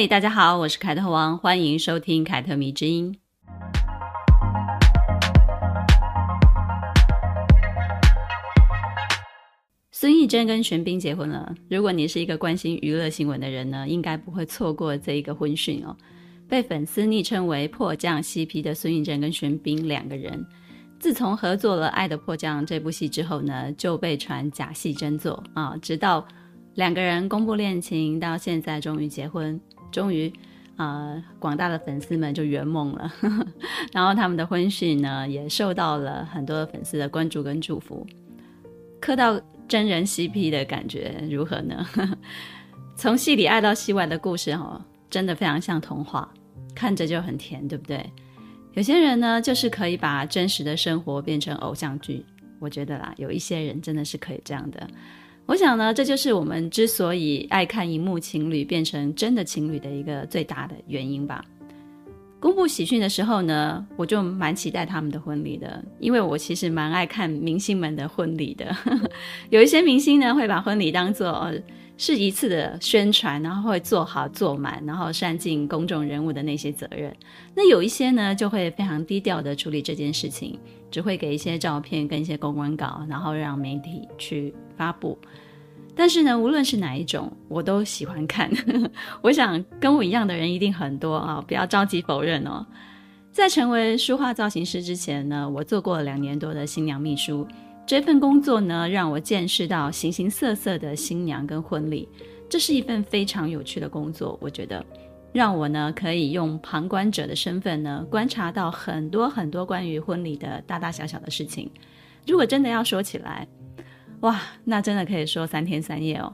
嘿，大家好，我是凯特王，欢迎收听凯特迷之音。孙艺珍跟玄彬结婚了。如果你是一个关心娱乐新闻的人呢，应该不会错过这一个婚讯哦。被粉丝昵称为“迫降 CP” 的孙艺珍跟玄彬两个人，自从合作了《爱的迫降》这部戏之后呢，就被传假戏真做啊。直到两个人公布恋情，到现在终于结婚，终于啊，广大的粉丝们就圆梦了。然后他们的婚讯呢，也受到了很多粉丝的关注跟祝福。磕到。真人 CP 的感觉如何呢？从戏里爱到戏外的故事哦，真的非常像童话，看着就很甜，对不对？有些人呢，就是可以把真实的生活变成偶像剧。我觉得啦，有一些人真的是可以这样的。我想呢，这就是我们之所以爱看荧幕情侣变成真的情侣的一个最大的原因吧。公布喜讯的时候呢，我就蛮期待他们的婚礼的，因为我其实蛮爱看明星们的婚礼的。有一些明星呢，会把婚礼当做是一次的宣传，然后会做好做满，然后善尽公众人物的那些责任。那有一些呢，就会非常低调的处理这件事情，只会给一些照片跟一些公关稿，然后让媒体去发布。但是呢，无论是哪一种，我都喜欢看。我想跟我一样的人一定很多啊，不要着急否认哦。在成为书画造型师之前呢，我做过两年多的新娘秘书。这份工作呢，让我见识到形形色色的新娘跟婚礼，这是一份非常有趣的工作。我觉得，让我呢可以用旁观者的身份呢，观察到很多很多关于婚礼的大大小小的事情。如果真的要说起来，哇，那真的可以说三天三夜哦。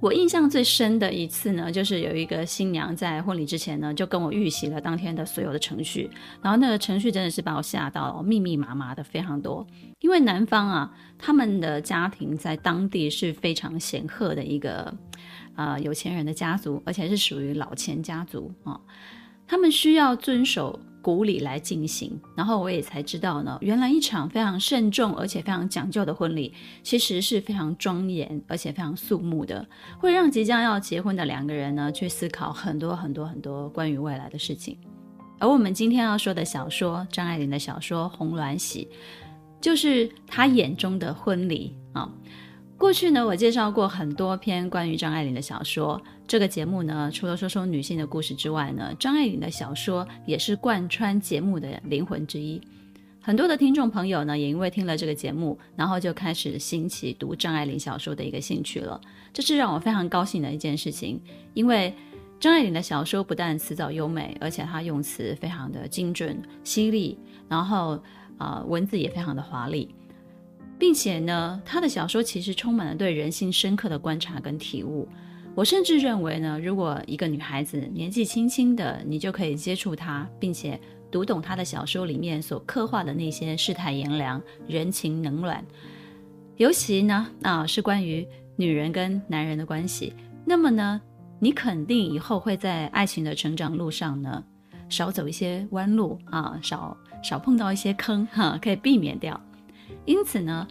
我印象最深的一次呢，就是有一个新娘在婚礼之前呢，就跟我预习了当天的所有的程序，然后那个程序真的是把我吓到，密密麻麻的非常多。因为男方啊，他们的家庭在当地是非常显赫的一个呃有钱人的家族，而且是属于老钱家族啊，他们需要遵守。古礼来进行，然后我也才知道呢，原来一场非常慎重而且非常讲究的婚礼，其实是非常庄严而且非常肃穆的，会让即将要结婚的两个人呢去思考很多很多很多关于未来的事情。而我们今天要说的小说，张爱玲的小说《红鸾喜》，就是她眼中的婚礼啊。过去呢，我介绍过很多篇关于张爱玲的小说。这个节目呢，除了说说女性的故事之外呢，张爱玲的小说也是贯穿节目的灵魂之一。很多的听众朋友呢，也因为听了这个节目，然后就开始兴起读张爱玲小说的一个兴趣了。这是让我非常高兴的一件事情，因为张爱玲的小说不但词藻优美，而且她用词非常的精准犀利，然后啊、呃，文字也非常的华丽。并且呢，他的小说其实充满了对人性深刻的观察跟体悟。我甚至认为呢，如果一个女孩子年纪轻轻的，你就可以接触她，并且读懂她的小说里面所刻画的那些世态炎凉、人情冷暖，尤其呢，啊，是关于女人跟男人的关系，那么呢，你肯定以后会在爱情的成长路上呢，少走一些弯路啊，少少碰到一些坑哈，可以避免掉。因此呢，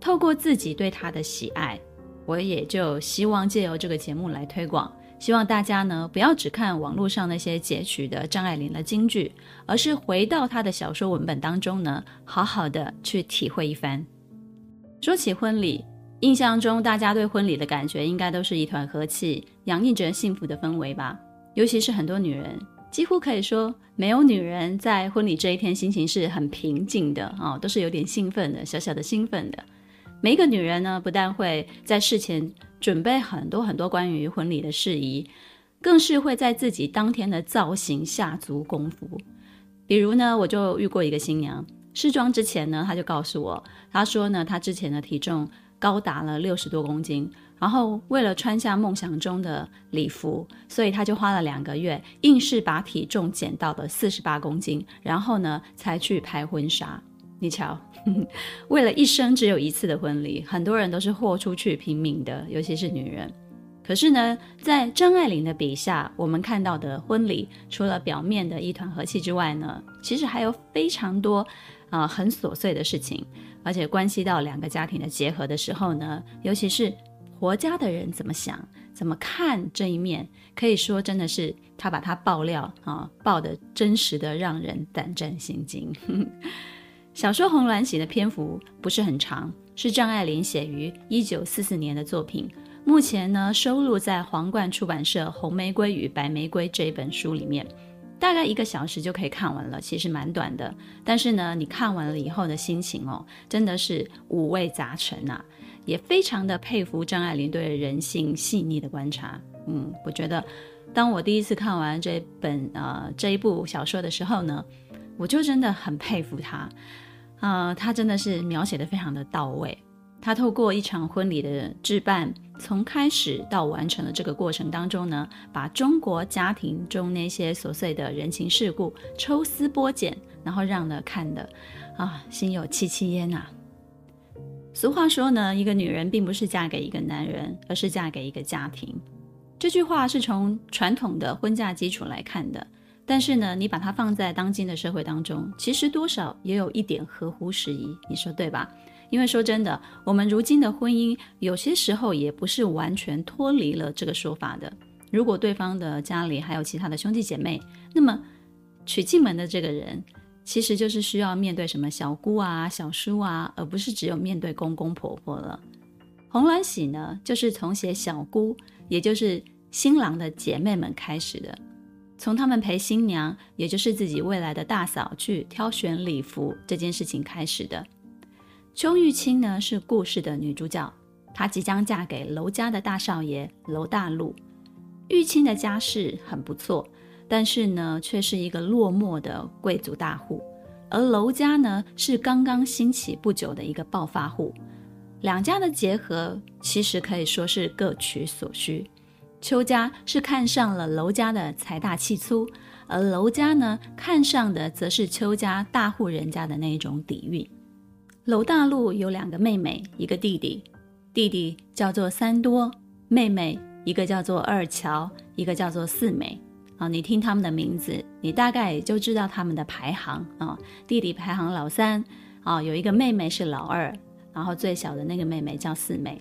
透过自己对他的喜爱，我也就希望借由这个节目来推广，希望大家呢不要只看网络上那些截取的张爱玲的金句，而是回到她的小说文本当中呢，好好的去体会一番。说起婚礼，印象中大家对婚礼的感觉应该都是一团和气，洋溢着幸福的氛围吧。尤其是很多女人，几乎可以说。没有女人在婚礼这一天心情是很平静的啊、都是有点兴奋的，小小的兴奋的。每一个女人呢，不但会在事前准备很多很多关于婚礼的事宜，更是会在自己当天的造型下足功夫。比如呢，我就遇过一个新娘，试妆之前呢，她就告诉我，她说呢，她之前的体重高达了六十多公斤。然后为了穿下梦想中的礼服，所以他就花了两个月，硬是把体重减到了四十八公斤，然后呢才去拍婚纱。你瞧，为了一生只有一次的婚礼，很多人都是豁出去拼命的，尤其是女人。可是呢，在张爱玲的笔下，我们看到的婚礼，除了表面的一团和气之外呢，其实还有非常多啊、很琐碎的事情，而且关系到两个家庭的结合的时候呢，尤其是活家的人怎么想、怎么看这一面，可以说真的是他把他爆料啊，爆得真实的让人胆战心惊。小说《红鸾喜》的篇幅不是很长，是张爱玲写于一九四四年的作品。目前呢，收录在皇冠出版社《红玫瑰与白玫瑰》这一本书里面，大概一个小时就可以看完了，其实蛮短的。但是呢，你看完了以后的心情哦，真的是五味杂陈啊，也非常的佩服张爱玲对人性细腻的观察。嗯，我觉得，当我第一次看完这本呃这一部小说的时候呢，我就真的很佩服她，啊、她真的是描写的非常的到位。她透过一场婚礼的置办，从开始到完成的这个过程当中呢，把中国家庭中那些琐碎的人情世故抽丝剥茧，然后让呢看的啊，心有戚戚焉呐。俗话说呢，一个女人并不是嫁给一个男人，而是嫁给一个家庭。这句话是从传统的婚嫁基础来看的，但是呢，你把它放在当今的社会当中，其实多少也有一点合乎时宜，你说对吧？因为说真的，我们如今的婚姻有些时候也不是完全脱离了这个说法的。如果对方的家里还有其他的兄弟姐妹，那么娶进门的这个人其实就是需要面对什么小姑啊、小叔啊，而不是只有面对公公婆婆了。红鸾喜呢，就是从写小姑，也就是新郎的姐妹们开始的，从他们陪新娘，也就是自己未来的大嫂去挑选礼服这件事情开始的。邱玉清呢，是故事的女主角，她即将嫁给楼家的大少爷楼大禄。玉清的家世很不错，但是呢，却是一个落寞的贵族大户，而楼家呢，是刚刚兴起不久的一个暴发户。两家的结合其实可以说是各取所需。邱家是看上了楼家的财大气粗，而楼家呢，看上的则是邱家大户人家的那种底蕴。楼大陆有两个妹妹，一个弟弟，弟弟叫做三多，妹妹一个叫做二乔，一个叫做四美。啊，你听他们的名字，你大概也就知道他们的排行啊。弟弟排行老三，啊，有一个妹妹是老二，然后最小的那个妹妹叫四妹。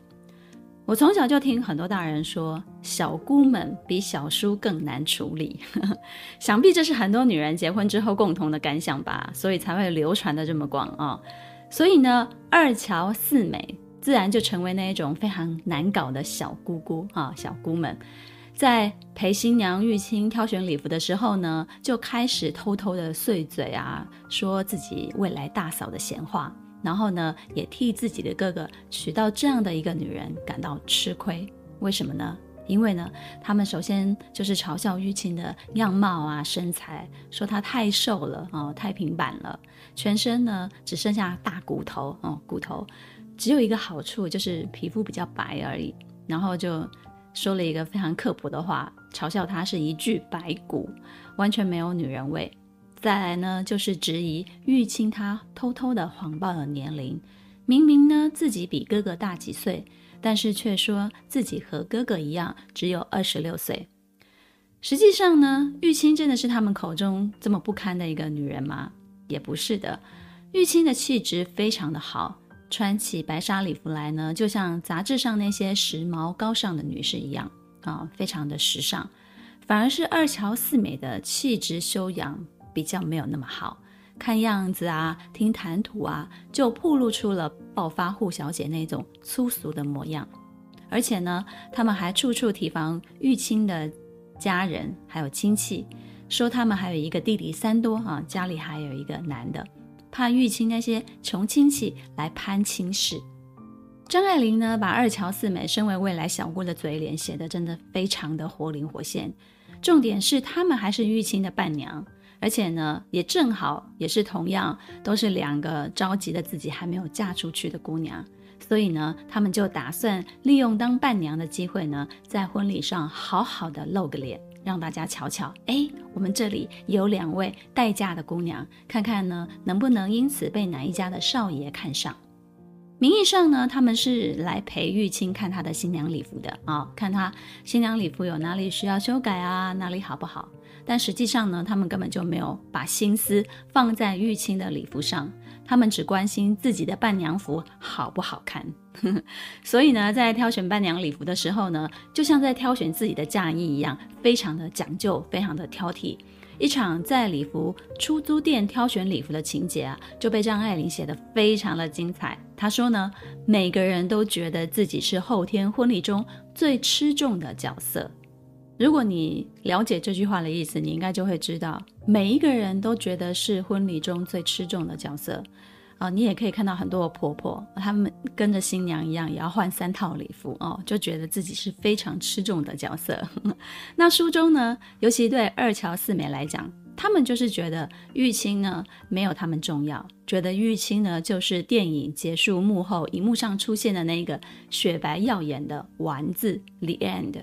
我从小就听很多大人说，小姑们比小叔更难处理，想必这是很多女人结婚之后共同的感想吧，所以才会流传的这么广啊。所以呢，二乔四美自然就成为那一种非常难搞的小姑姑啊，小姑们，在陪新娘玉清挑选礼服的时候呢，就开始偷偷的碎嘴啊，说自己未来大嫂的闲话，然后呢，也替自己的哥哥娶到这样的一个女人感到吃亏。为什么呢？因为呢，他们首先就是嘲笑玉清的样貌啊、身材，说她太瘦了哦，太平板了，全身呢只剩下大骨头哦，骨头只有一个好处就是皮肤比较白而已。然后就说了一个非常刻薄的话，嘲笑她是一具白骨，完全没有女人味。再来呢，就是质疑玉清她偷偷的谎报了年龄，明明呢自己比哥哥大几岁。但是却说自己和哥哥一样，只有二十六岁。实际上呢，玉清真的是他们口中这么不堪的一个女人吗？也不是的。玉清的气质非常的好，穿起白纱礼服来呢，就像杂志上那些时髦高尚的女士一样啊，非常的时尚。反而是二乔四美的气质修养比较没有那么好。看样子啊，听谈吐啊，就暴露出了暴发户小姐那种粗俗的模样。而且呢，他们还处处提防玉清的家人还有亲戚，说他们还有一个弟弟三多啊，家里还有一个男的，怕玉清那些穷亲戚来攀亲事。张爱玲呢，把二乔四美身为未来小姑的嘴脸写得真的非常的活灵活现。重点是，他们还是玉清的伴娘。而且呢，也正好也是同样都是两个着急的自己还没有嫁出去的姑娘，所以呢，他们就打算利用当伴娘的机会呢，在婚礼上好好的露个脸，让大家瞧瞧。哎，我们这里有两位待嫁的姑娘，看看呢能不能因此被哪一家的少爷看上。名义上呢，他们是来陪玉清看他的新娘礼服的啊、看他新娘礼服有哪里需要修改啊，哪里好不好？但实际上呢，他们根本就没有把心思放在玉清的礼服上，他们只关心自己的伴娘服好不好看。所以呢，在挑选伴娘礼服的时候呢，就像在挑选自己的嫁衣一样，非常的讲究，非常的挑剔。一场在礼服出租店挑选礼服的情节啊，就被张爱玲写得非常的精彩。她说呢，每个人都觉得自己是后天婚礼中最吃重的角色。如果你了解这句话的意思，你应该就会知道，每一个人都觉得是婚礼中最吃重的角色。啊、你也可以看到很多的婆婆，她们跟着新娘一样，也要换三套礼服哦，就觉得自己是非常吃重的角色。那书中呢，尤其对二乔四美来讲，他们就是觉得玉清呢没有他们重要，觉得玉清呢就是电影结束幕后荧幕上出现的那个雪白耀眼的丸子 the end，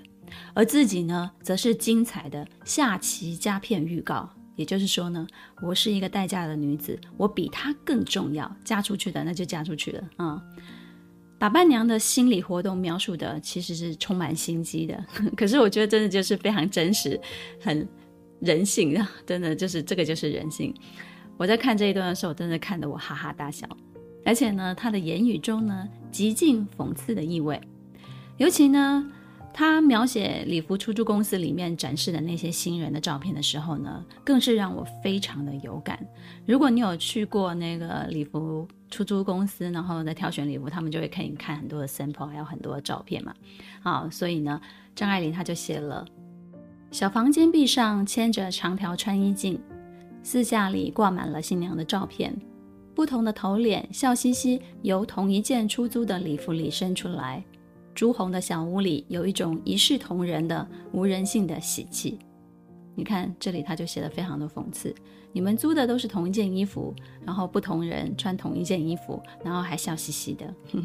而自己呢则是精彩的下期佳片预告。也就是说呢，我是一个待嫁的女子，我比她更重要。嫁出去的那就嫁出去了啊、嗯！把伴娘的心理活动描述的其实是充满心机的，可是我觉得真的就是非常真实，很人性的，真的就是这个就是人性。我在看这一段的时候，真的看得我哈哈大笑，而且呢，他的言语中呢，极尽讽刺的意味，尤其呢。他描写礼服出租公司里面展示的那些新人的照片的时候呢，更是让我非常的有感。如果你有去过那个礼服出租公司，然后在挑选礼服，他们就会给你看很多的 sample，还有很多的照片嘛。好，所以呢，张爱玲她就写了：小房间壁上牵着长条穿衣镜，四下里挂满了新娘的照片，不同的头脸笑嘻嘻由同一件出租的礼服里伸出来。朱红的小屋里有一种一视同仁的无人性的喜气。你看这里，他就写得非常的讽刺。你们租的都是同一件衣服，然后不同人穿同一件衣服，然后还笑嘻嘻的。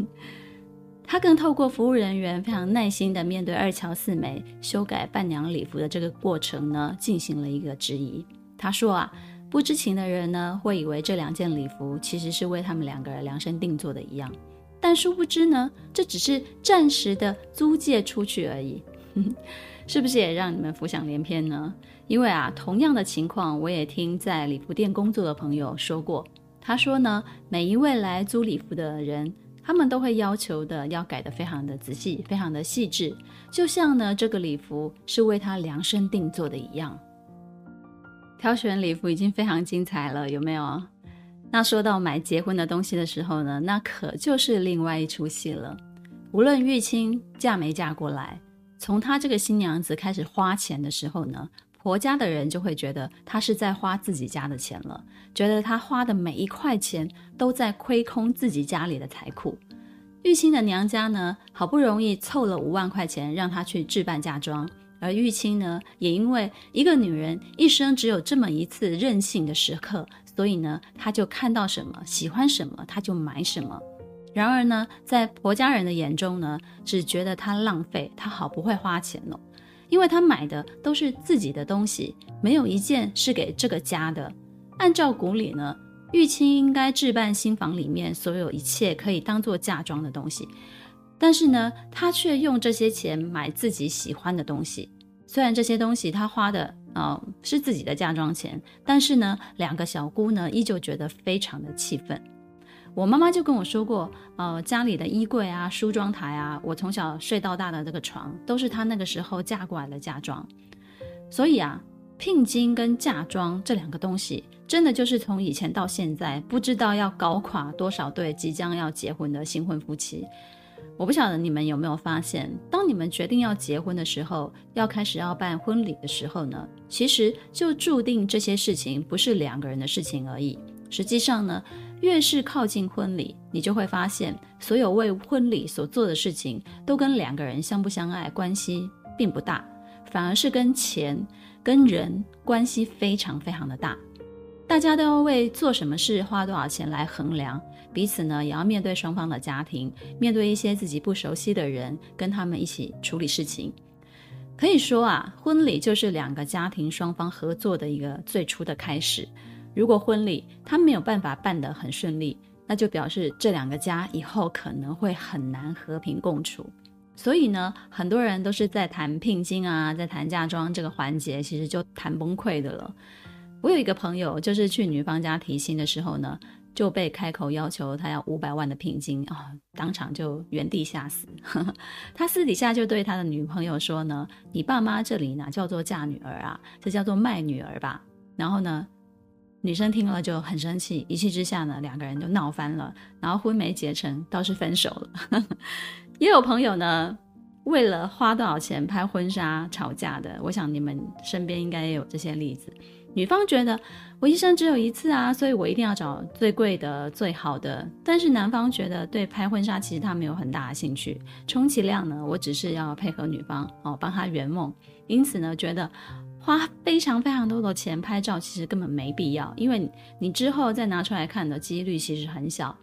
他更透过服务人员非常耐心的面对二乔四美修改伴娘礼服的这个过程呢，进行了一个质疑。他说啊，不知情的人呢，会以为这两件礼服其实是为他们两个人量身定做的一样。但殊不知呢，这只是暂时的租借出去而已，是不是也让你们浮想联翩呢？因为啊，同样的情况，我也听在礼服店工作的朋友说过。他说呢，每一位来租礼服的人，他们都会要求的要改得非常的仔细，非常的细致，就像呢这个礼服是为他量身定做的一样。挑选礼服已经非常精彩了，有没有？那说到买结婚的东西的时候呢，那可就是另外一出戏了。无论玉清嫁没嫁过来，从她这个新娘子开始花钱的时候呢，婆家的人就会觉得她是在花自己家的钱了，觉得她花的每一块钱都在亏空自己家里的财库。玉清的娘家呢，好不容易凑了五万块钱让她去置办嫁妆，而玉清呢，也因为一个女人一生只有这么一次任性的时刻。所以呢，他就看到什么，喜欢什么，他就买什么。然而呢，在婆家人的眼中呢，只觉得他浪费，他好不会花钱哦，因为他买的都是自己的东西，没有一件是给这个家的。按照古礼呢，玉清应该置办新房里面所有一切可以当做嫁妆的东西，但是呢，他却用这些钱买自己喜欢的东西。虽然这些东西他花的。哦，是自己的嫁妆钱，但是呢，两个小姑呢依旧觉得非常的气愤。我妈妈就跟我说过，呃，家里的衣柜啊、梳妆台啊，我从小睡到大的这个床，都是她那个时候嫁过来的嫁妆。所以啊，聘金跟嫁妆这两个东西，真的就是从以前到现在，不知道要搞垮多少对即将要结婚的新婚夫妻。我不晓得你们有没有发现，当你们决定要结婚的时候，要开始要办婚礼的时候呢，其实就注定这些事情不是两个人的事情而已。实际上呢，越是靠近婚礼，你就会发现，所有为婚礼所做的事情，都跟两个人相不相爱关系并不大，反而是跟钱、跟人关系非常非常的大。大家都要为做什么事花多少钱来衡量。彼此呢，也要面对双方的家庭，面对一些自己不熟悉的人，跟他们一起处理事情。可以说啊，婚礼就是两个家庭双方合作的一个最初的开始。如果婚礼他没有办法办得很顺利，那就表示这两个家以后可能会很难和平共处。所以呢，很多人都是在谈聘金啊，在谈嫁妆这个环节，其实就谈崩溃的了。我有一个朋友，就是去女方家提亲的时候呢，就被开口要求他要五百万的聘金啊、当场就原地吓死。他私底下就对他的女朋友说呢：“你爸妈这里哪叫做嫁女儿啊？这叫做卖女儿吧。”然后呢，女生听了就很生气，一气之下呢，两个人就闹翻了，然后婚没结成，倒是分手了。也有朋友呢，为了花多少钱拍婚纱吵架的，我想你们身边应该也有这些例子。女方觉得我一生只有一次啊，所以我一定要找最贵的、最好的。但是男方觉得对拍婚纱其实他没有很大的兴趣，充其量呢，我只是要配合女方哦，帮他圆梦。因此呢，觉得花非常非常多的钱拍照其实根本没必要，因为你之后再拿出来看的几率其实很小。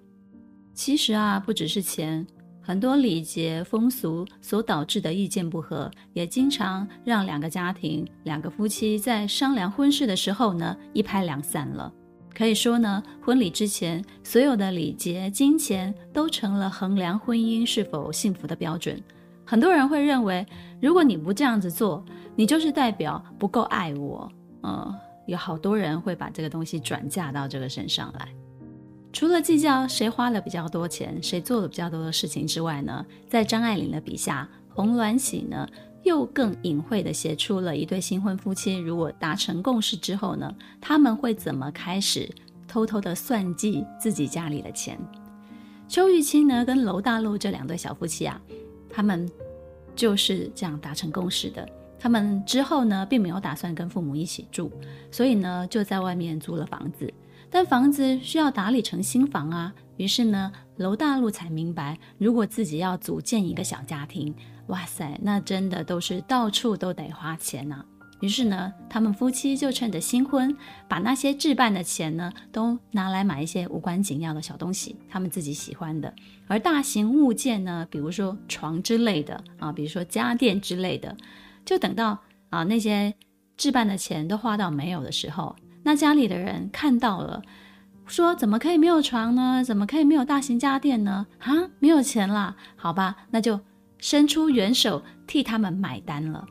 其实啊，不只是钱。很多礼节风俗所导致的意见不合，也经常让两个家庭、两个夫妻在商量婚事的时候呢，一拍两散了。可以说呢，婚礼之前所有的礼节、金钱都成了衡量婚姻是否幸福的标准。很多人会认为，如果你不这样子做，你就是代表不够爱我。嗯，有好多人会把这个东西转嫁到这个身上来。除了计较谁花了比较多钱，谁做了比较多的事情之外呢，在张爱玲的笔下，洪鸾喜呢又更隐晦地写出了一对新婚夫妻如果达成共识之后呢，他们会怎么开始偷偷地算计自己家里的钱。邱玉清呢跟楼大陆这两对小夫妻啊，他们就是这样达成共识的。他们之后呢，并没有打算跟父母一起住，所以呢就在外面租了房子。但房子需要打理成新房啊，于是呢，楼大陆才明白，如果自己要组建一个小家庭，哇塞，那真的都是到处都得花钱呐。于是呢，他们夫妻就趁着新婚，把那些置办的钱呢，都拿来买一些无关紧要的小东西，他们自己喜欢的。而大型物件呢，比如说床之类的啊，比如说家电之类的，就等到啊那些置办的钱都花到没有的时候。那家里的人看到了，说：“怎么可以没有床呢？怎么可以没有大型家电呢？啊，没有钱啦？好吧，那就伸出援手替他们买单了。”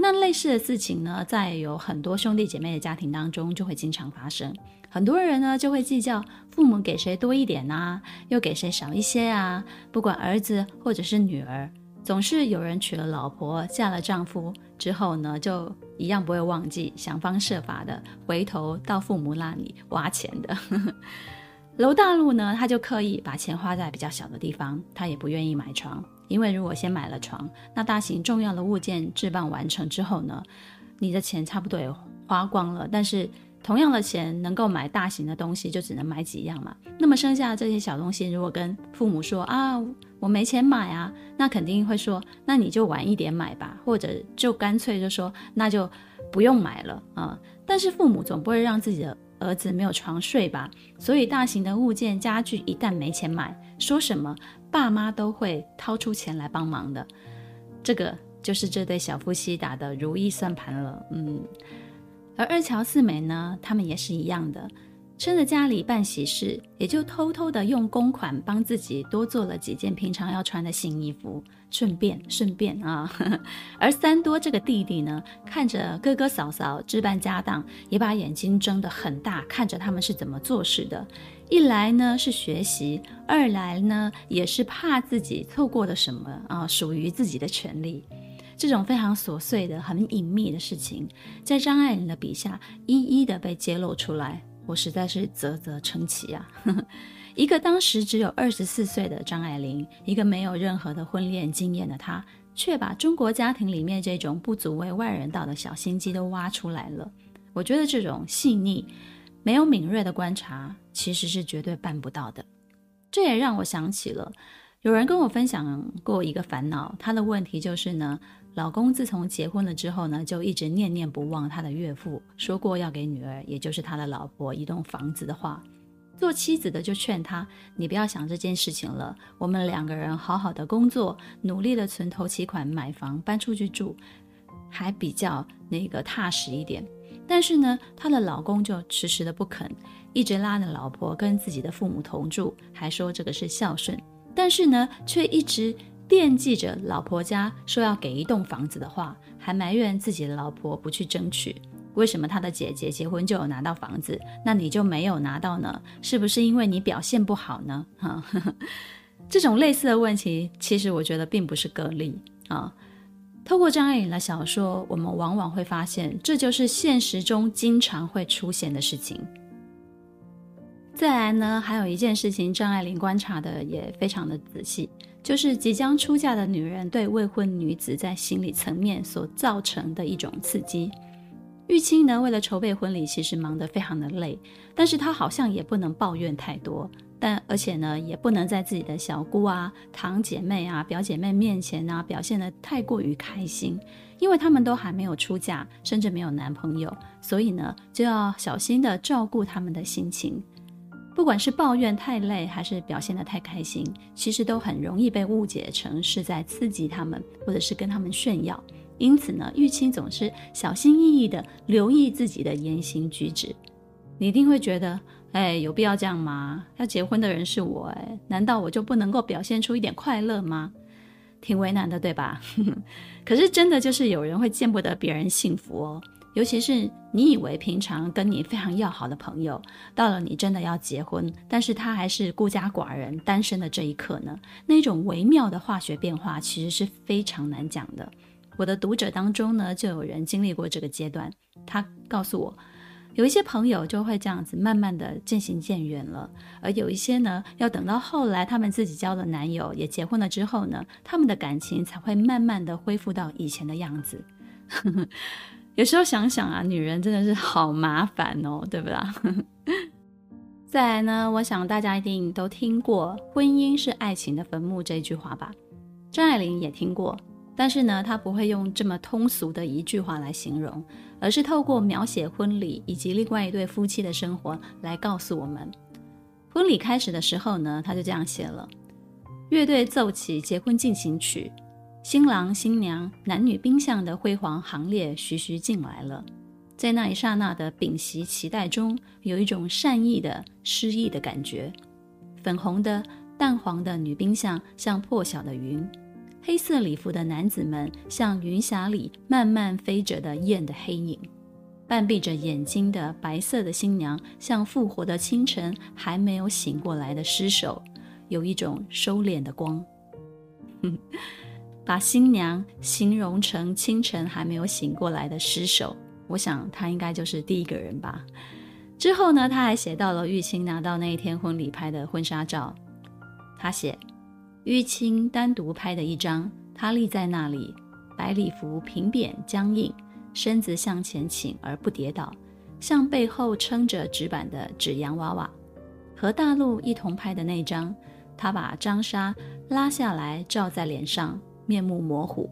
那类似的事情呢，在有很多兄弟姐妹的家庭当中就会经常发生。很多人呢就会计较父母给谁多一点啊，又给谁少一些啊。不管儿子或者是女儿，总是有人娶了老婆，嫁了丈夫之后呢，就。一样不会忘记，想方设法的回头到父母那里挖钱的。楼大陆呢，他就刻意把钱花在比较小的地方，他也不愿意买床，因为如果先买了床，那大型重要的物件置办完成之后呢，你的钱差不多也花光了，但是。同样的钱能够买大型的东西，就只能买几样嘛。那么剩下的这些小东西，如果跟父母说啊，我没钱买啊，那肯定会说，那你就晚一点买吧，或者就干脆就说，那就不用买了啊。但是父母总不会让自己的儿子没有床睡吧？所以大型的物件家具一旦没钱买，说什么爸妈都会掏出钱来帮忙的。这个就是这对小夫妻打的如意算盘了，嗯。而二乔四美呢，他们也是一样的，趁着家里办喜事，也就偷偷的用公款帮自己多做了几件平常要穿的新衣服，顺便顺便啊。而三多这个弟弟呢，看着哥哥嫂嫂置办家当，也把眼睛睁得很大，看着他们是怎么做事的。一来呢是学习，二来呢也是怕自己错过了什么啊，属于自己的权利。这种非常琐碎的、很隐秘的事情，在张爱玲的笔下一一的被揭露出来，我实在是啧啧称奇啊！一个当时只有二十四岁的张爱玲，一个没有任何的婚恋经验的她，却把中国家庭里面这种不足为外人道的小心机都挖出来了。我觉得这种细腻、没有敏锐的观察，其实是绝对办不到的。这也让我想起了，有人跟我分享过一个烦恼，他的问题就是呢。老公自从结婚了之后呢，就一直念念不忘他的岳父说过要给女儿，也就是他的老婆一栋房子的话。做妻子的就劝他，你不要想这件事情了。我们两个人好好的工作，努力的存头期款买房搬出去住。还比较那个踏实一点。但是呢，她的老公就迟迟的不肯，一直拉着老婆跟自己的父母同住，还说这个是孝顺。但是呢，却一直惦记着老婆家说要给一栋房子的话，还埋怨自己的老婆不去争取。为什么他的姐姐结婚就有拿到房子，那你就没有拿到呢？是不是因为你表现不好呢？哈，这种类似的问题，其实我觉得并不是个例啊。透过张爱玲的小说，我们往往会发现，这就是现实中经常会出现的事情。再来呢，还有一件事情，张爱玲观察的也非常的仔细，就是即将出嫁的女人对未婚女子在心理层面所造成的一种刺激。玉清呢，为了筹备婚礼，其实忙得非常的累，但是她好像也不能抱怨太多。但而且呢，也不能在自己的小姑啊、堂姐妹啊、表姐妹面前啊表现得太过于开心，因为他们都还没有出嫁，甚至没有男朋友，所以呢，就要小心的照顾他们的心情。不管是抱怨太累，还是表现得太开心，其实都很容易被误解成是在刺激他们，或者是跟他们炫耀。因此呢，玉清总是小心翼翼地留意自己的言行举止。你一定会觉得。哎，有必要这样吗？要结婚的人是我，哎，难道我就不能够表现出一点快乐吗？挺为难的，对吧？可是真的就是有人会见不得别人幸福哦，尤其是你以为平常跟你非常要好的朋友，到了你真的要结婚，但是他还是孤家寡人、单身的这一刻呢，那种微妙的化学变化其实是非常难讲的。我的读者当中呢，就有人经历过这个阶段，他告诉我。有一些朋友就会这样子慢慢的渐行渐远了，而有一些呢，要等到后来他们自己交了男友，也结婚了之后呢，他们的感情才会慢慢的恢复到以前的样子。有时候想想啊，女人真的是好麻烦哦，对不啦？再来呢，我想大家一定都听过“婚姻是爱情的坟墓”这句话吧？张爱玲也听过。但是呢，她不会用这么通俗的一句话来形容，而是透过描写婚礼以及另外一对夫妻的生活来告诉我们。婚礼开始的时候呢，她就这样写了：乐队奏起结婚进行曲，新郎新娘男女宾相的辉煌行列徐徐进来了。在那一刹那的屏息期待中，有一种善意的诗意的感觉。粉红的、淡黄的女宾相像破晓的云。黑色礼服的男子们像云霞里慢慢飞着的雁的黑影，半闭着眼睛的白色的新娘像复活的清晨还没有醒过来的尸首，有一种收敛的光。把新娘形容成清晨还没有醒过来的尸首，我想她应该就是第一个人吧。之后呢，他还写到了玉清拿到那一天婚礼拍的婚纱照，他写。玉清单独拍的一张，她立在那里，白礼服平扁僵硬，身子向前倾而不跌倒，像背后撑着纸板的纸洋娃娃。和大陆一同拍的那张，她把张纱拉下来罩在脸上，面目模糊，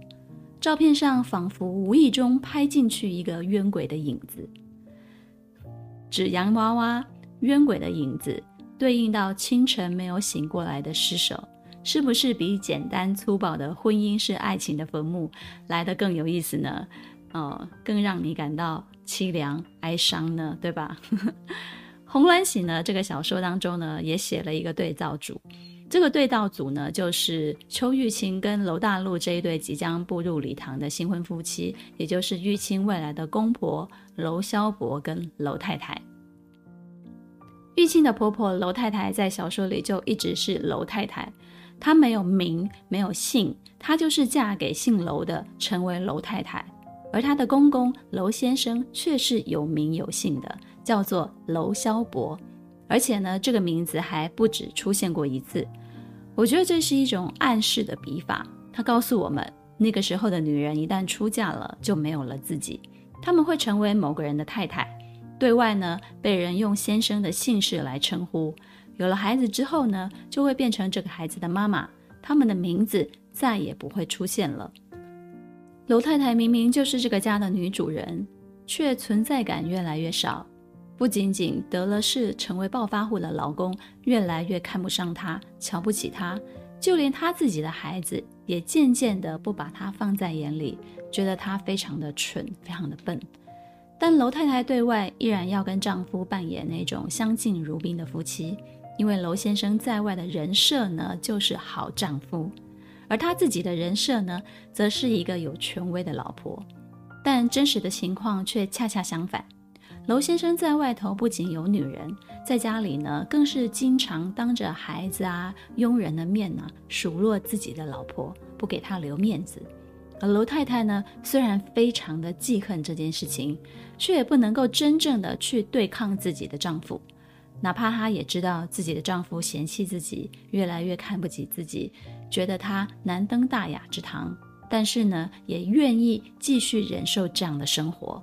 照片上仿佛无意中拍进去一个冤鬼的影子。纸洋娃娃冤鬼的影子，对应到清晨没有醒过来的尸首。是不是比简单粗暴的婚姻是爱情的坟墓来得更有意思呢？哦，更让你感到凄凉哀伤呢，对吧？《红鸾喜》呢，这个小说当中呢，也写了一个对照组。这个对照组呢，就是邱玉清跟楼大陆这一对即将步入礼堂的新婚夫妻，也就是玉清未来的公婆楼萧伯跟楼太太。玉清的婆婆楼太太在小说里就一直是楼太太。她没有名，没有姓，她就是嫁给姓楼的，成为楼太太。而她的公公楼先生却是有名有姓的，叫做楼萧伯。而且呢，这个名字还不止出现过一次。我觉得这是一种暗示的笔法，它告诉我们，那个时候的女人一旦出嫁了，就没有了自己，她们会成为某个人的太太，对外呢，被人用先生的姓氏来称呼。有了孩子之后呢，就会变成这个孩子的妈妈，他们的名字再也不会出现了。楼太太明明就是这个家的女主人，却存在感越来越少。不仅仅得了势，成为暴发户的老公越来越看不上她，瞧不起她，就连他自己的孩子也渐渐的不把他放在眼里，觉得他非常的蠢，非常的笨。但楼太太对外依然要跟丈夫扮演那种相敬如宾的夫妻，因为楼先生在外的人设呢，就是好丈夫，而他自己的人设呢，则是一个有权威的老婆。但真实的情况却恰恰相反，楼先生在外头不仅有女人，在家里呢，更是经常当着孩子啊、佣人的面呢、数落自己的老婆，不给她留面子。而楼太太呢，虽然非常的记恨这件事情，却也不能够真正的去对抗自己的丈夫，哪怕她也知道自己的丈夫嫌弃自己，越来越看不起自己，觉得她难登大雅之堂，但是呢，也愿意继续忍受这样的生活。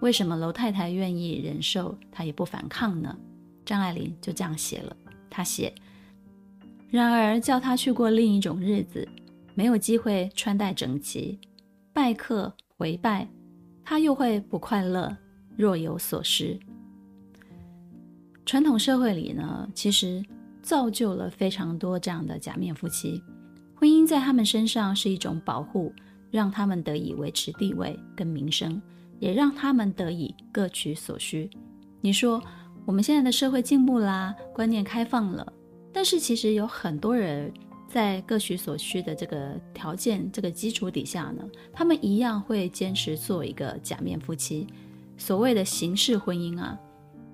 为什么楼太太愿意忍受，她也不反抗呢？张爱玲就这样写了，她写：然而叫她去过另一种日子。没有机会穿戴整齐，拜客回拜，他又会不快乐，若有所失。传统社会里呢，其实造就了非常多这样的假面夫妻。婚姻在他们身上是一种保护，让他们得以维持地位跟名声，也让他们得以各取所需。你说我们现在的社会进步啦，观念开放了，但是其实有很多人。在各取所需的这个条件、这个基础底下呢，他们一样会坚持做一个假面夫妻。所谓的形式婚姻啊，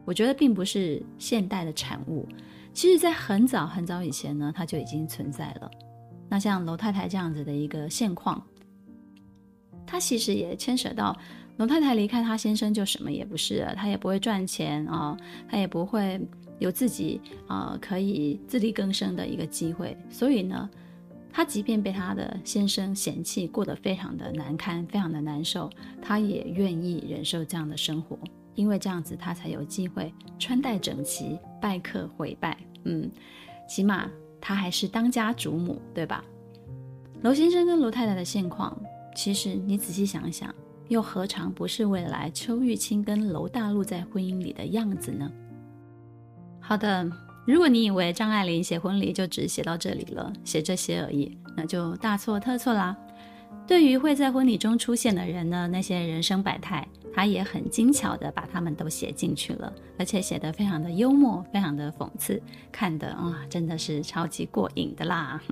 我觉得并不是现代的产物。其实，在很早很早以前呢，它就已经存在了。那像楼太太这样子的一个现况，它其实也牵扯到楼太太离开她先生就什么也不是了，她也不会赚钱啊，她也不会。有自己啊、可以自力更生的一个机会，所以呢，她即便被她的先生嫌弃，过得非常的难堪，非常的难受，她也愿意忍受这样的生活，因为这样子她才有机会穿戴整齐，拜客回拜。嗯，起码她还是当家主母，对吧？楼先生跟楼太太的现况，其实你仔细想想，又何尝不是未来邱玉清跟楼大陆在婚姻里的样子呢？好的，如果你以为张爱玲写婚礼就只写到这里了，写这些而已，那就大错特错啦。对于会在婚礼中出现的人呢，那些人生百态，她也很精巧地把他们都写进去了，而且写得非常的幽默，非常的讽刺，看得啊，真的是超级过瘾的啦。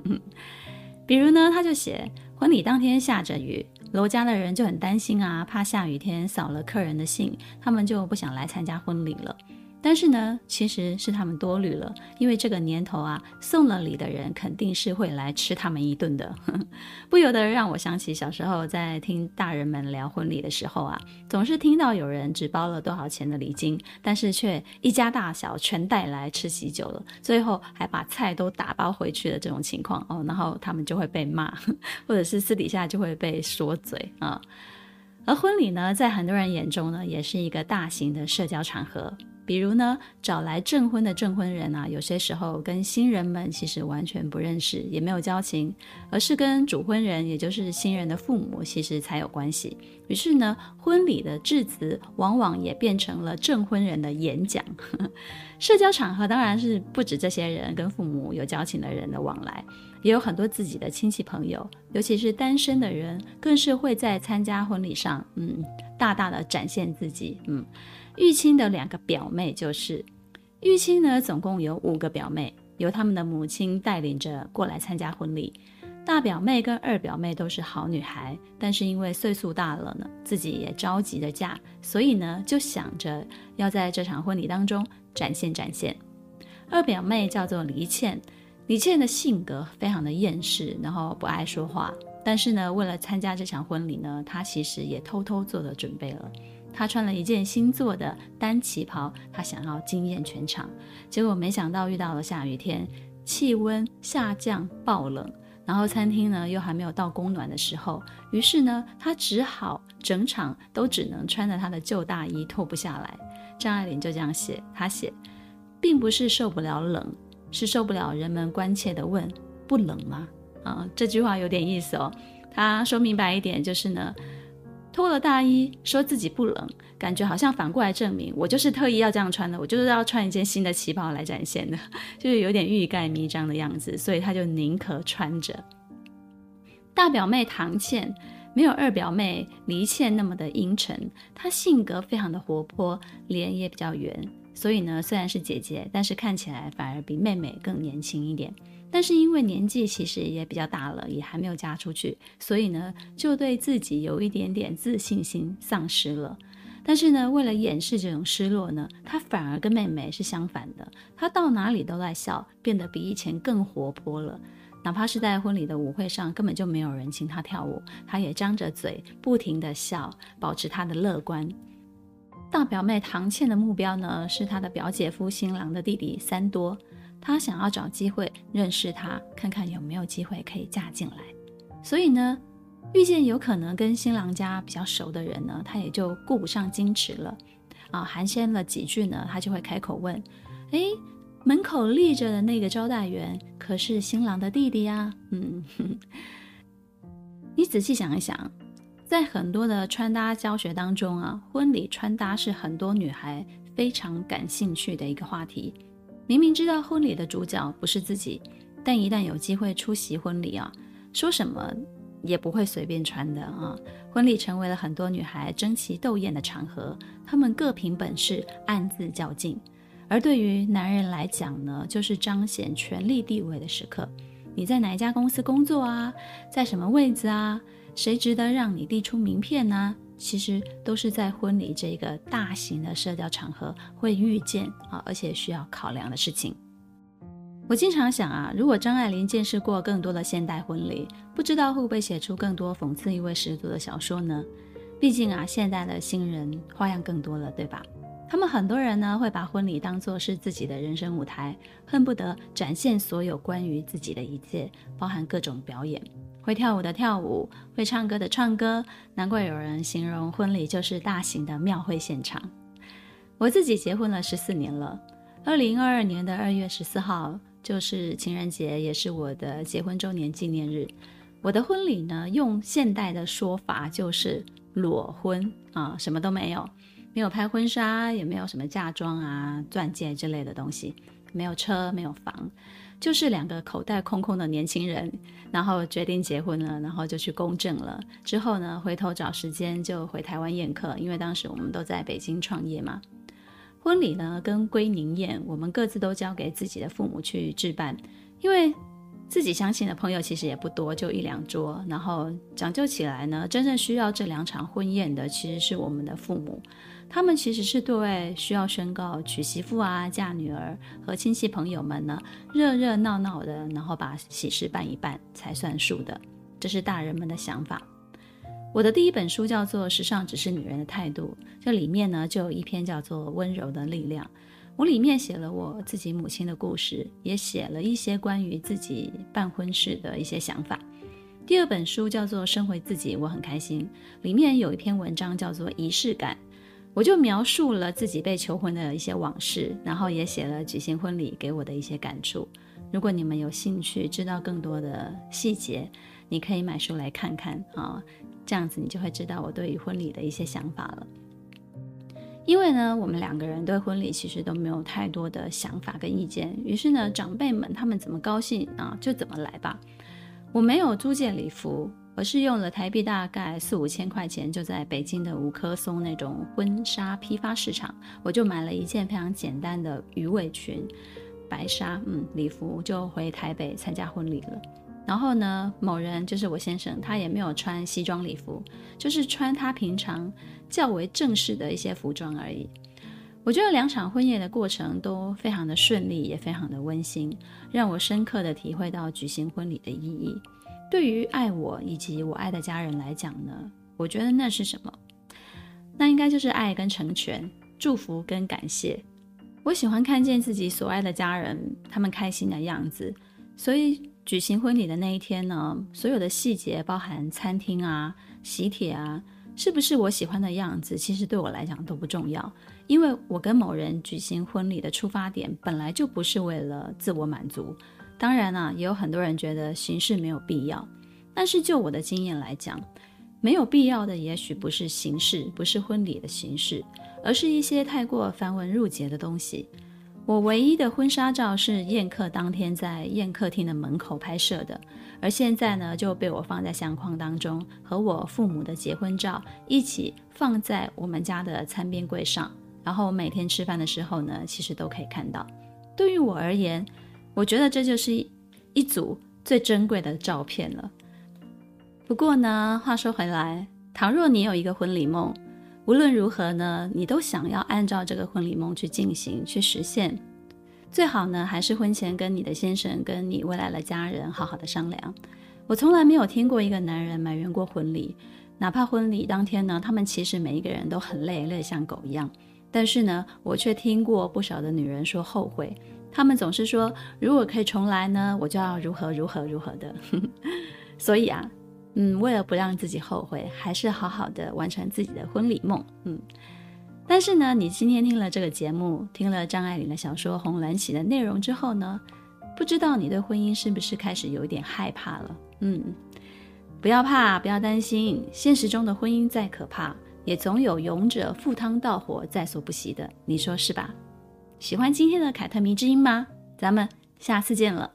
比如呢，他就写婚礼当天下着雨，楼家的人就很担心啊，怕下雨天扫了客人的兴，他们就不想来参加婚礼了。但是呢，其实是他们多虑了，因为这个年头啊，送了礼的人肯定是会来吃他们一顿的，不由得让我想起小时候在听大人们聊婚礼的时候啊，总是听到有人只包了多少钱的礼金，但是却一家大小全带来吃喜酒了，最后还把菜都打包回去的这种情况哦，然后他们就会被骂，或者是私底下就会被说嘴啊。而婚礼呢，在很多人眼中呢，也是一个大型的社交场合。比如呢，找来证婚的证婚人啊，有些时候跟新人们其实完全不认识，也没有交情，而是跟主婚人，也就是新人的父母，其实才有关系。于是呢，婚礼的致辞往往也变成了证婚人的演讲。社交场合当然是不止这些人跟父母有交情的人的往来，也有很多自己的亲戚朋友，尤其是单身的人，更是会在参加婚礼上，嗯，大大的展现自己，嗯。玉清的两个表妹就是玉清呢，总共有五个表妹，由他们的母亲带领着过来参加婚礼。大表妹跟二表妹都是好女孩，但是因为岁数大了呢，自己也着急的嫁，所以呢就想着要在这场婚礼当中展现展现。二表妹叫做黎倩，黎倩的性格非常的厌世，然后不爱说话，但是呢，为了参加这场婚礼呢，她其实也偷偷做了准备了。她穿了一件新做的单旗袍，她想要惊艳全场，结果没想到遇到了下雨天，气温下降爆冷，然后餐厅呢又还没有到供暖的时候，于是呢她只好整场都只能穿着她的旧大衣脱不下来。张爱玲就这样写，她写，并不是受不了冷，是受不了人们关切的问，不冷吗？啊，这句话有点意思哦。她说明白一点就是呢。脱了大衣，说自己不冷，感觉好像反过来证明我就是特意要这样穿的，我就是要穿一件新的旗袍来展现的，就是有点欲盖弥彰的样子，所以他就宁可穿着。大表妹唐倩没有二表妹黎倩那么的阴沉，她性格非常的活泼，脸也比较圆，所以呢，虽然是姐姐，但是看起来反而比妹妹更年轻一点。但是因为年纪其实也比较大了，也还没有嫁出去，所以呢，就对自己有一点点自信心丧失了。但是呢，为了掩饰这种失落呢，她反而跟妹妹是相反的，她到哪里都在笑，变得比以前更活泼了。哪怕是在婚礼的舞会上，根本就没有人请她跳舞，她也张着嘴，不停地笑，保持她的乐观。大表妹唐倩的目标呢，是她的表姐夫新郎的弟弟三多。她想要找机会认识他，看看有没有机会可以嫁进来。所以呢，遇见有可能跟新郎家比较熟的人呢，她也就顾不上矜持了。啊，寒暄了几句呢，她就会开口问：“哎，门口立着的那个招待员可是新郎的弟弟呀？”嗯，你仔细想一想，在很多的穿搭教学当中啊，婚礼穿搭是很多女孩非常感兴趣的一个话题。明明知道婚礼的主角不是自己，但一旦有机会出席婚礼啊，说什么也不会随便穿的啊。婚礼成为了很多女孩争奇斗艳的场合，她们各凭本事，暗自较劲。而对于男人来讲呢，就是彰显权力地位的时刻。你在哪一家公司工作啊？在什么位置啊？谁值得让你递出名片呢、啊？其实都是在婚礼这个大型的社交场合会遇见啊，而且需要考量的事情。我经常想啊，如果张爱玲见识过更多的现代婚礼，不知道会不会写出更多讽刺意味十足的小说呢？毕竟啊，现代的新人花样更多了，对吧？他们很多人呢，会把婚礼当作是自己的人生舞台，恨不得展现所有关于自己的一切，包含各种表演。会跳舞的跳舞，会唱歌的唱歌，难怪有人形容婚礼就是大型的庙会现场。我自己结婚了十四年了，二零二二年的二月十四号就是情人节，也是我的结婚周年纪念日。我的婚礼呢，用现代的说法就是裸婚啊，什么都没有，没有拍婚纱，也没有什么嫁妆啊、钻戒之类的东西，没有车，没有房。就是两个口袋空空的年轻人，然后决定结婚了，然后就去公证了。之后呢，回头找时间就回台湾宴客，因为当时我们都在北京创业嘛。婚礼呢跟归宁宴，我们各自都交给自己的父母去置办，因为自己相亲的朋友其实也不多，就一两桌。然后讲究起来呢，真正需要这两场婚宴的其实是我们的父母。他们其实是对外需要宣告娶媳妇啊、嫁女儿和亲戚朋友们呢，热热闹闹的，然后把喜事办一办才算数的。这是大人们的想法。我的第一本书叫做《时尚只是女人的态度》，这里面呢就有一篇叫做《温柔的力量》。我里面写了我自己母亲的故事，也写了一些关于自己办婚事的一些想法。第二本书叫做《生回自己》，我很开心，里面有一篇文章叫做《仪式感》。我就描述了自己被求婚的一些往事，然后也写了举行婚礼给我的一些感触。如果你们有兴趣知道更多的细节，你可以买书来看看啊，这样子你就会知道我对于婚礼的一些想法了。因为呢，我们两个人对婚礼其实都没有太多的想法跟意见，于是呢，长辈们他们怎么高兴啊，就怎么来吧。我没有租借礼服。我是用了台币大概四五千块钱，就在北京的五棵松那种婚纱批发市场，我就买了一件非常简单的鱼尾裙，白纱，嗯，礼服，就回台北参加婚礼了。然后呢，某人就是我先生，他也没有穿西装礼服，就是穿他平常较为正式的一些服装而已。我觉得两场婚宴的过程都非常的顺利，也非常的温馨，让我深刻的体会到举行婚礼的意义。对于爱我以及我爱的家人来讲呢，我觉得那是什么？那应该就是爱跟成全、祝福跟感谢。我喜欢看见自己所爱的家人他们开心的样子，所以举行婚礼的那一天呢，所有的细节，包含餐厅啊、喜帖啊，是不是我喜欢的样子，其实对我来讲都不重要，因为我跟某人举行婚礼的出发点本来就不是为了自我满足。当然啊，也有很多人觉得形式没有必要，但是就我的经验来讲，没有必要的，也许不是形式，不是婚礼的形式，而是一些太过繁文缛节的东西。我唯一的婚纱照是宴客当天在宴客厅的门口拍摄的，而现在呢就被我放在相框当中，和我父母的结婚照一起放在我们家的餐边柜上。然后每天吃饭的时候呢，其实都可以看到。对于我而言，我觉得这就是一组最珍贵的照片了。不过呢，话说回来，倘若你有一个婚礼梦，无论如何呢，你都想要按照这个婚礼梦去进行、去实现，最好呢还是婚前跟你的先生、跟你未来的家人好好的商量。我从来没有听过一个男人埋怨过婚礼，哪怕婚礼当天呢，他们其实每一个人都很累，累像狗一样。但是呢，我却听过不少的女人说后悔，他们总是说，如果可以重来呢，我就要如何如何如何的。所以啊。嗯，为了不让自己后悔，还是好好的完成自己的婚礼梦。嗯，但是呢，你今天听了这个节目，听了张爱玲的小说《红鸾喜》的内容之后呢，不知道你对婚姻是不是开始有一点害怕了？嗯，不要怕，不要担心，现实中的婚姻再可怕，也总有勇者赴汤蹈火在所不惜的，你说是吧？喜欢今天的凯特迷之音吗？咱们下次见了。